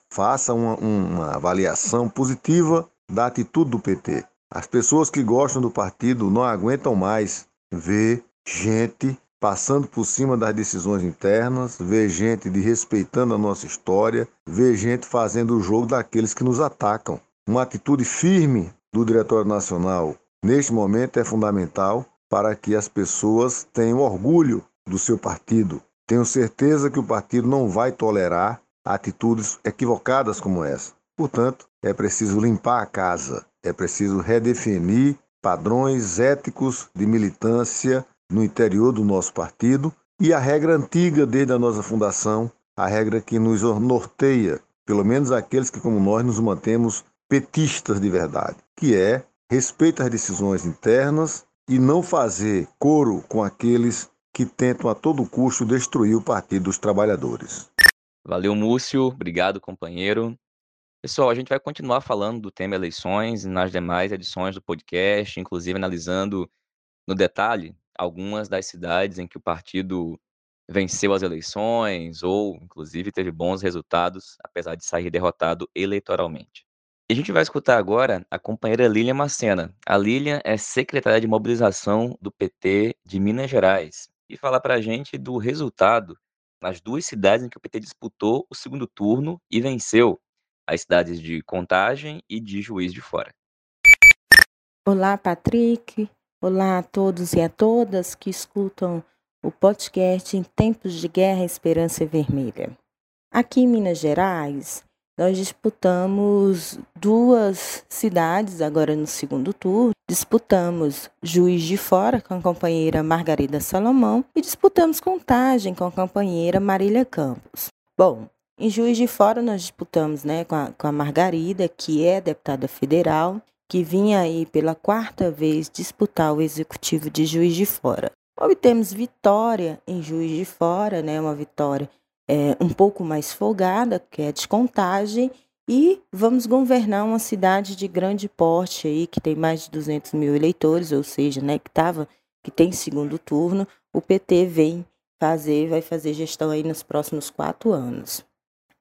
faça uma, uma avaliação positiva da atitude do PT. As pessoas que gostam do partido não aguentam mais ver gente passando por cima das decisões internas, ver gente desrespeitando a nossa história, ver gente fazendo o jogo daqueles que nos atacam. Uma atitude firme do Diretório Nacional neste momento é fundamental para que as pessoas tenham orgulho do seu partido. Tenho certeza que o partido não vai tolerar atitudes equivocadas como essa. Portanto, é preciso limpar a casa, é preciso redefinir padrões éticos de militância no interior do nosso partido e a regra antiga desde a nossa fundação, a regra que nos norteia, pelo menos aqueles que, como nós, nos mantemos petistas de verdade, que é respeito às decisões internas e não fazer coro com aqueles que tentam a todo custo destruir o Partido dos Trabalhadores. Valeu, Múcio. Obrigado, companheiro. Pessoal, a gente vai continuar falando do tema eleições nas demais edições do podcast, inclusive analisando no detalhe algumas das cidades em que o partido venceu as eleições ou, inclusive, teve bons resultados, apesar de sair derrotado eleitoralmente. E a gente vai escutar agora a companheira Lilian Macena. A Lilian é secretária de mobilização do PT de Minas Gerais e falar para a gente do resultado nas duas cidades em que o PT disputou o segundo turno e venceu, as cidades de Contagem e de Juiz de Fora. Olá, Patrick. Olá a todos e a todas que escutam o podcast Em Tempos de Guerra Esperança Vermelha. Aqui em Minas Gerais, nós disputamos duas cidades agora no segundo turno. Disputamos Juiz de Fora com a companheira Margarida Salomão e disputamos Contagem com a companheira Marília Campos. Bom, em Juiz de Fora, nós disputamos né, com, a, com a Margarida, que é deputada federal, que vinha aí pela quarta vez disputar o executivo de Juiz de Fora. Obtemos vitória em Juiz de Fora, né, uma vitória é, um pouco mais folgada, que é a descontagem, e vamos governar uma cidade de grande porte aí, que tem mais de 200 mil eleitores, ou seja, né, que, tava, que tem segundo turno, o PT vem fazer, vai fazer gestão aí nos próximos quatro anos.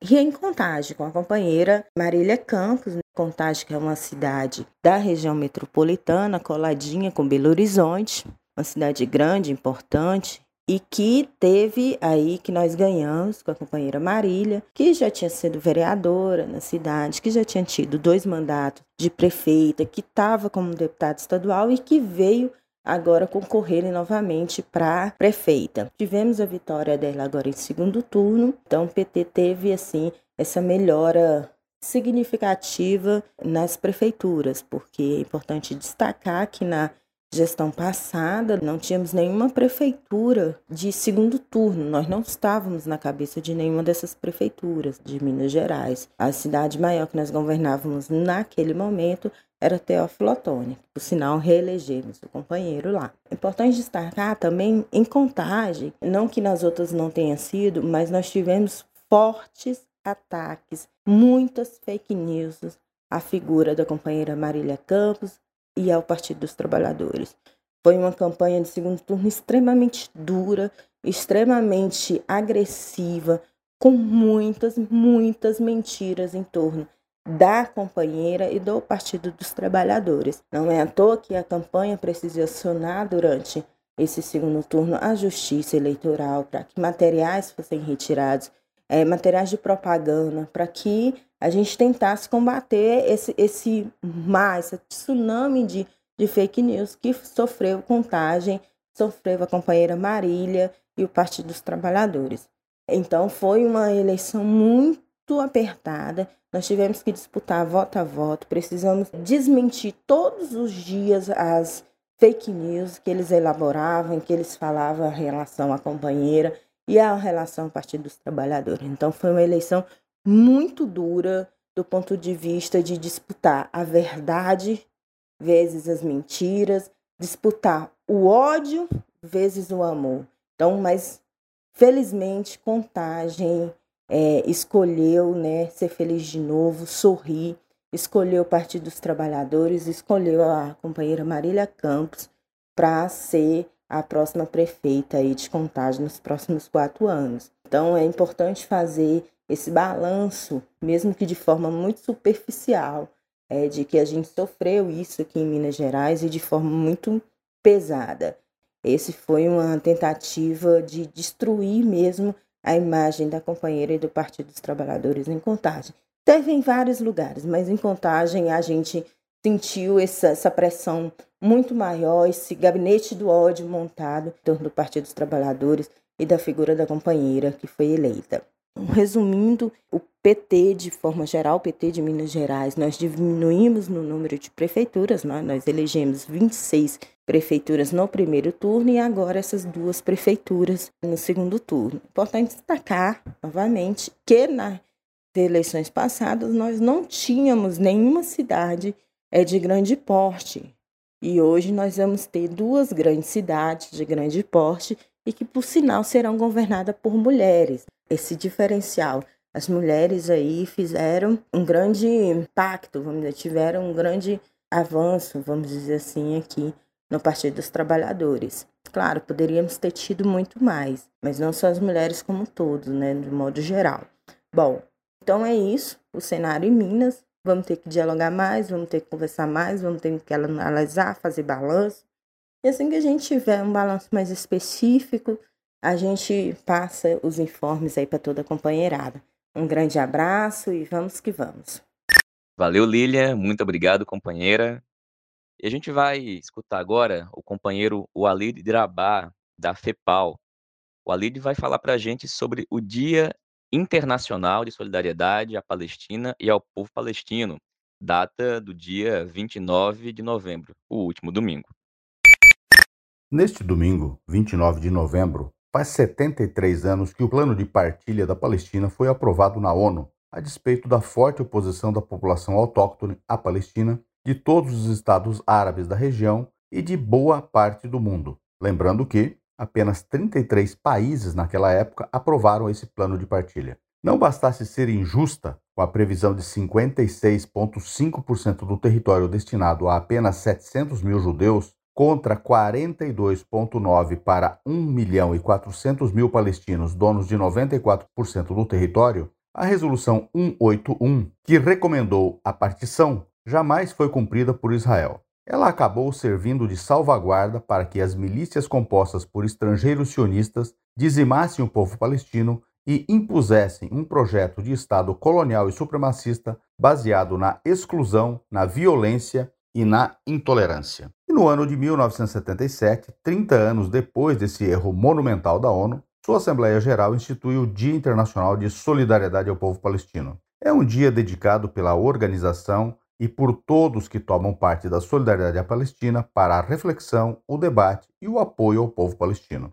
E em Contagem, com a companheira Marília Campos, né? Contagem que é uma cidade da região metropolitana, coladinha com Belo Horizonte, uma cidade grande, importante, e que teve aí que nós ganhamos com a companheira Marília, que já tinha sido vereadora na cidade, que já tinha tido dois mandatos de prefeita, que estava como deputada estadual e que veio agora concorrerem novamente para prefeita. Tivemos a vitória dela agora em segundo turno, então o PT teve assim essa melhora significativa nas prefeituras, porque é importante destacar que na gestão passada não tínhamos nenhuma prefeitura de segundo turno, nós não estávamos na cabeça de nenhuma dessas prefeituras de Minas Gerais. A cidade maior que nós governávamos naquele momento era Teófilo Otoni. Por sinal, reelegemos o companheiro lá. É importante destacar também em contagem, não que nas outras não tenha sido, mas nós tivemos fortes ataques, muitas fake news à figura da companheira Marília Campos e ao Partido dos Trabalhadores. Foi uma campanha de segundo turno extremamente dura, extremamente agressiva, com muitas, muitas mentiras em torno da companheira e do Partido dos Trabalhadores. Não é à toa que a campanha precisa acionar durante esse segundo turno a justiça eleitoral para que materiais fossem retirados, é, materiais de propaganda, para que a gente tentasse combater esse, esse mar, esse tsunami de, de fake news que sofreu contagem, sofreu a companheira Marília e o Partido dos Trabalhadores. Então foi uma eleição muito apertada. Nós tivemos que disputar voto a voto, precisamos desmentir todos os dias as fake news que eles elaboravam, que eles falavam em relação à companheira e a relação ao Partido dos Trabalhadores. Então foi uma eleição muito dura do ponto de vista de disputar a verdade vezes as mentiras, disputar o ódio vezes o amor. Então, mas felizmente Contagem é, escolheu né, ser feliz de novo, sorrir, escolheu o Partido dos Trabalhadores, escolheu a companheira Marília Campos para ser a próxima prefeita aí de Contagem nos próximos quatro anos. Então é importante fazer esse balanço, mesmo que de forma muito superficial, é, de que a gente sofreu isso aqui em Minas Gerais e de forma muito pesada. Esse foi uma tentativa de destruir mesmo a imagem da companheira e do Partido dos Trabalhadores em Contagem. Teve em vários lugares, mas em Contagem a gente sentiu essa, essa pressão muito maior, esse gabinete do ódio montado em torno do Partido dos Trabalhadores e da figura da companheira que foi eleita. Resumindo, o PT, de forma geral, o PT de Minas Gerais, nós diminuímos no número de prefeituras, né? nós elegemos 26 prefeituras no primeiro turno e agora essas duas prefeituras no segundo turno. Importante destacar, novamente, que nas eleições passadas nós não tínhamos nenhuma cidade é, de grande porte. E hoje nós vamos ter duas grandes cidades de grande porte e que, por sinal, serão governadas por mulheres esse diferencial. As mulheres aí fizeram um grande impacto, vamos dizer, tiveram um grande avanço, vamos dizer assim, aqui no Partido dos Trabalhadores. Claro, poderíamos ter tido muito mais, mas não só as mulheres como todos, né, de modo geral. Bom, então é isso, o cenário em Minas. Vamos ter que dialogar mais, vamos ter que conversar mais, vamos ter que analisar, fazer balanço. E assim que a gente tiver um balanço mais específico, a gente passa os informes aí para toda a companheirada. Um grande abraço e vamos que vamos. Valeu, Lilia. Muito obrigado, companheira. E a gente vai escutar agora o companheiro Walid Drabá, da FEPAL. O Walid vai falar para a gente sobre o Dia Internacional de Solidariedade à Palestina e ao povo palestino, data do dia 29 de novembro, o último domingo. Neste domingo, 29 de novembro, Faz 73 anos que o plano de partilha da Palestina foi aprovado na ONU, a despeito da forte oposição da população autóctone à Palestina, de todos os estados árabes da região e de boa parte do mundo. Lembrando que apenas 33 países naquela época aprovaram esse plano de partilha. Não bastasse ser injusta, com a previsão de 56,5% do território destinado a apenas 700 mil judeus, contra 42,9 para 1 milhão e 400 mil palestinos, donos de 94% do território, a Resolução 181, que recomendou a partição, jamais foi cumprida por Israel. Ela acabou servindo de salvaguarda para que as milícias compostas por estrangeiros sionistas dizimassem o povo palestino e impusessem um projeto de Estado colonial e supremacista baseado na exclusão, na violência e na intolerância. E no ano de 1977, 30 anos depois desse erro monumental da ONU, sua Assembleia Geral institui o Dia Internacional de Solidariedade ao Povo Palestino. É um dia dedicado pela organização e por todos que tomam parte da solidariedade à Palestina para a reflexão, o debate e o apoio ao povo palestino.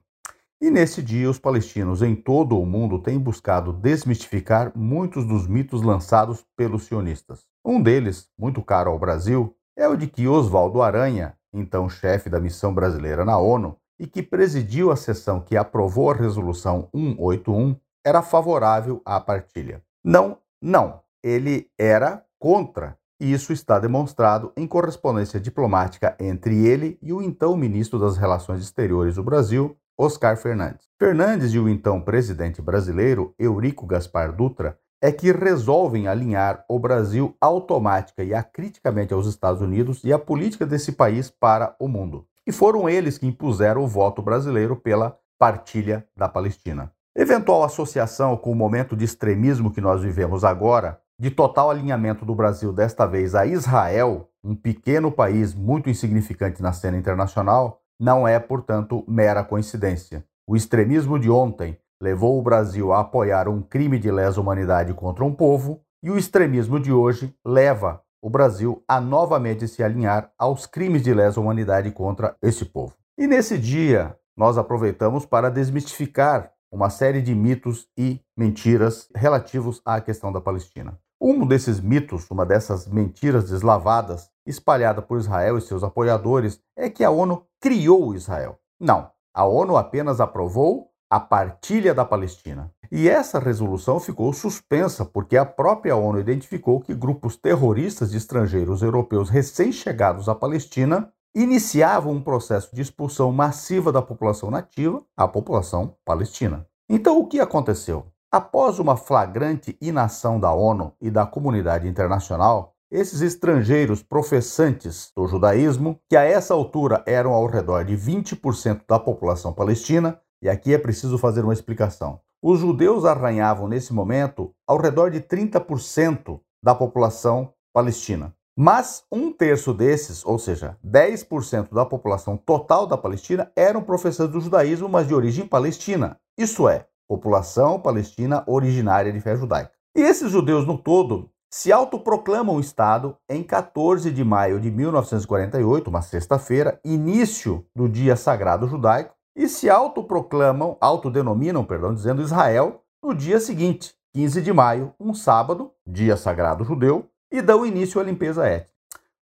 E nesse dia, os palestinos em todo o mundo têm buscado desmistificar muitos dos mitos lançados pelos sionistas. Um deles, muito caro ao Brasil, é o de que Oswaldo Aranha, então chefe da missão brasileira na ONU, e que presidiu a sessão que aprovou a resolução 181, era favorável à partilha. Não, não, ele era contra. Isso está demonstrado em correspondência diplomática entre ele e o então ministro das Relações Exteriores do Brasil, Oscar Fernandes. Fernandes e o então presidente brasileiro Eurico Gaspar Dutra é que resolvem alinhar o Brasil automática e acriticamente aos Estados Unidos e a política desse país para o mundo. E foram eles que impuseram o voto brasileiro pela partilha da Palestina. Eventual associação com o momento de extremismo que nós vivemos agora, de total alinhamento do Brasil desta vez a Israel, um pequeno país muito insignificante na cena internacional, não é, portanto, mera coincidência. O extremismo de ontem levou o Brasil a apoiar um crime de lesa humanidade contra um povo, e o extremismo de hoje leva o Brasil a novamente se alinhar aos crimes de lesa humanidade contra esse povo. E nesse dia, nós aproveitamos para desmistificar uma série de mitos e mentiras relativos à questão da Palestina. Um desses mitos, uma dessas mentiras deslavadas, espalhada por Israel e seus apoiadores, é que a ONU criou Israel. Não, a ONU apenas aprovou a partilha da Palestina. E essa resolução ficou suspensa porque a própria ONU identificou que grupos terroristas de estrangeiros europeus recém-chegados à Palestina iniciavam um processo de expulsão massiva da população nativa à população palestina. Então, o que aconteceu? Após uma flagrante inação da ONU e da comunidade internacional, esses estrangeiros professantes do judaísmo, que a essa altura eram ao redor de 20% da população palestina, e aqui é preciso fazer uma explicação. Os judeus arranhavam nesse momento ao redor de 30% da população palestina. Mas um terço desses, ou seja, 10% da população total da Palestina, eram professores do judaísmo, mas de origem palestina. Isso é, população palestina originária de fé judaica. E esses judeus no todo se autoproclamam Estado em 14 de maio de 1948, uma sexta-feira, início do dia sagrado judaico, e se autoproclamam, autodenominam, perdão, dizendo Israel no dia seguinte, 15 de maio, um sábado, dia sagrado judeu, e dão início à limpeza étnica.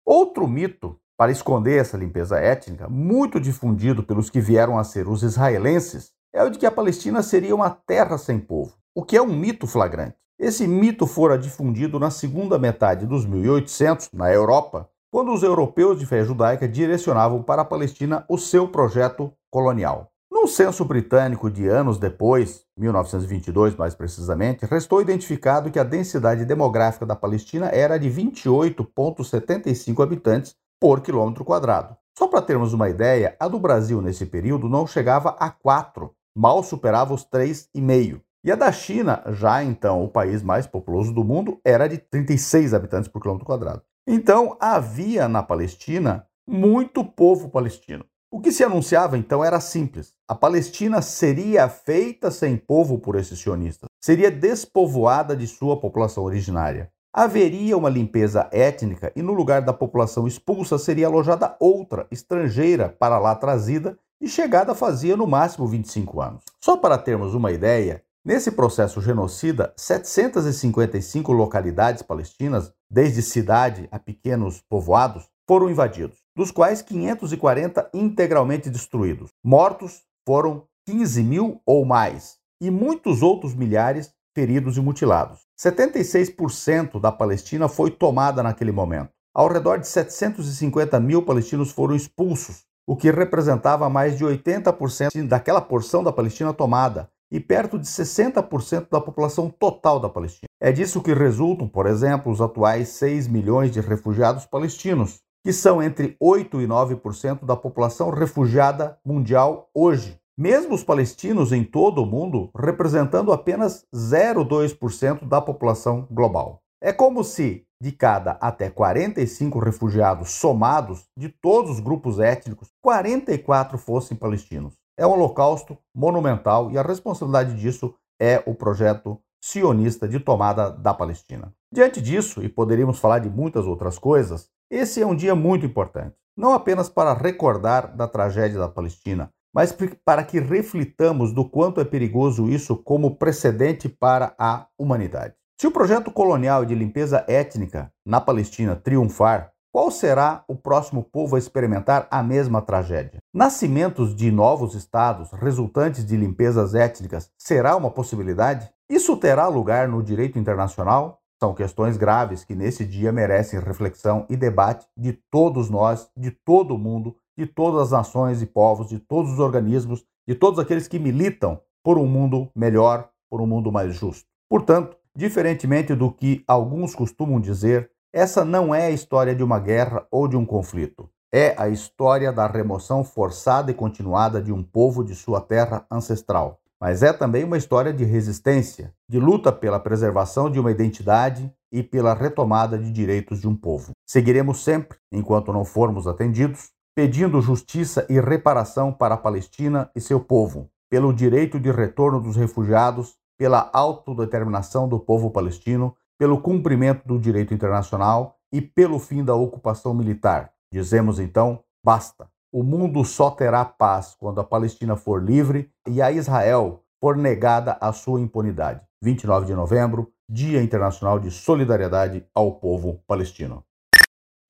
Outro mito para esconder essa limpeza étnica, muito difundido pelos que vieram a ser os israelenses, é o de que a Palestina seria uma terra sem povo, o que é um mito flagrante. Esse mito fora difundido na segunda metade dos 1800 na Europa, quando os europeus de fé judaica direcionavam para a Palestina o seu projeto colonial. Num censo britânico de anos depois, 1922 mais precisamente, restou identificado que a densidade demográfica da Palestina era de 28,75 habitantes por quilômetro quadrado. Só para termos uma ideia, a do Brasil nesse período não chegava a 4, mal superava os 3,5. E a da China, já então o país mais populoso do mundo, era de 36 habitantes por quilômetro quadrado. Então havia na Palestina muito povo palestino. O que se anunciava então era simples: a Palestina seria feita sem povo por esses sionistas, seria despovoada de sua população originária. Haveria uma limpeza étnica e no lugar da população expulsa seria alojada outra, estrangeira, para lá trazida e chegada fazia no máximo 25 anos. Só para termos uma ideia, nesse processo genocida, 755 localidades palestinas, desde cidade a pequenos povoados, foram invadidos dos quais 540 integralmente destruídos. Mortos foram 15 mil ou mais, e muitos outros milhares feridos e mutilados. 76% da Palestina foi tomada naquele momento. Ao redor de 750 mil palestinos foram expulsos, o que representava mais de 80% daquela porção da Palestina tomada e perto de 60% da população total da Palestina. É disso que resultam, por exemplo, os atuais 6 milhões de refugiados palestinos, que são entre 8 e 9% da população refugiada mundial hoje. Mesmo os palestinos em todo o mundo representando apenas 0,2% da população global. É como se de cada até 45 refugiados somados de todos os grupos étnicos, 44 fossem palestinos. É um holocausto monumental e a responsabilidade disso é o projeto sionista de tomada da Palestina. Diante disso, e poderíamos falar de muitas outras coisas, esse é um dia muito importante, não apenas para recordar da tragédia da Palestina, mas para que reflitamos do quanto é perigoso isso como precedente para a humanidade. Se o projeto colonial de limpeza étnica na Palestina triunfar, qual será o próximo povo a experimentar a mesma tragédia? Nascimentos de novos estados resultantes de limpezas étnicas será uma possibilidade? Isso terá lugar no direito internacional? São questões graves que nesse dia merecem reflexão e debate de todos nós, de todo o mundo, de todas as nações e povos, de todos os organismos, de todos aqueles que militam por um mundo melhor, por um mundo mais justo. Portanto, diferentemente do que alguns costumam dizer, essa não é a história de uma guerra ou de um conflito. É a história da remoção forçada e continuada de um povo de sua terra ancestral. Mas é também uma história de resistência, de luta pela preservação de uma identidade e pela retomada de direitos de um povo. Seguiremos sempre, enquanto não formos atendidos, pedindo justiça e reparação para a Palestina e seu povo, pelo direito de retorno dos refugiados, pela autodeterminação do povo palestino, pelo cumprimento do direito internacional e pelo fim da ocupação militar. Dizemos então: basta. O mundo só terá paz quando a Palestina for livre e a Israel for negada a sua impunidade. 29 de novembro, Dia Internacional de Solidariedade ao Povo Palestino.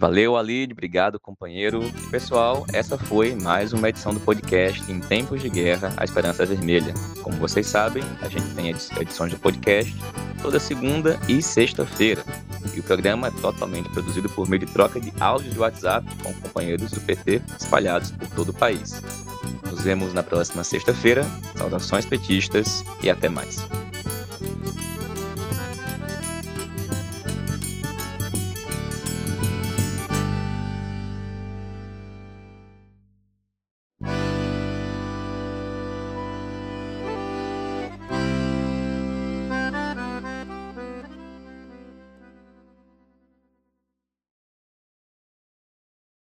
Valeu, Alid, obrigado, companheiro. Pessoal, essa foi mais uma edição do podcast Em Tempos de Guerra, a Esperança Vermelha. Como vocês sabem, a gente tem edições de podcast toda segunda e sexta-feira. E o programa é totalmente produzido por meio de troca de áudios de WhatsApp com companheiros do PT espalhados por todo o país. Nos vemos na próxima sexta-feira. Saudações petistas e até mais.